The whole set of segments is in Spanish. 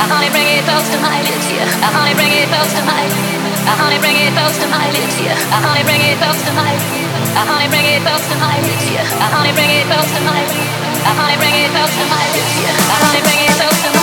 I only bring it close to my lips, yeah. I only bring it close to my I only bring it close to my lips, yeah. I only bring it close to my I only bring it close to my lips, yeah. I only bring it close to my I honey bring it close to my lips, yeah. I honey bring it close to my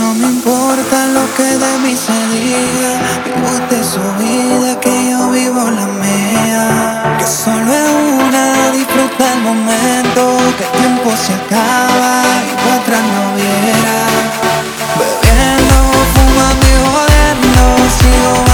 no me importa lo que de mí se diga. Vivo de su vida, que yo vivo la mía. Que solo es una, disfruta el momento. Que el tiempo se acaba y para atrás no viera. Bebiendo, fumando y jodiendo, sigo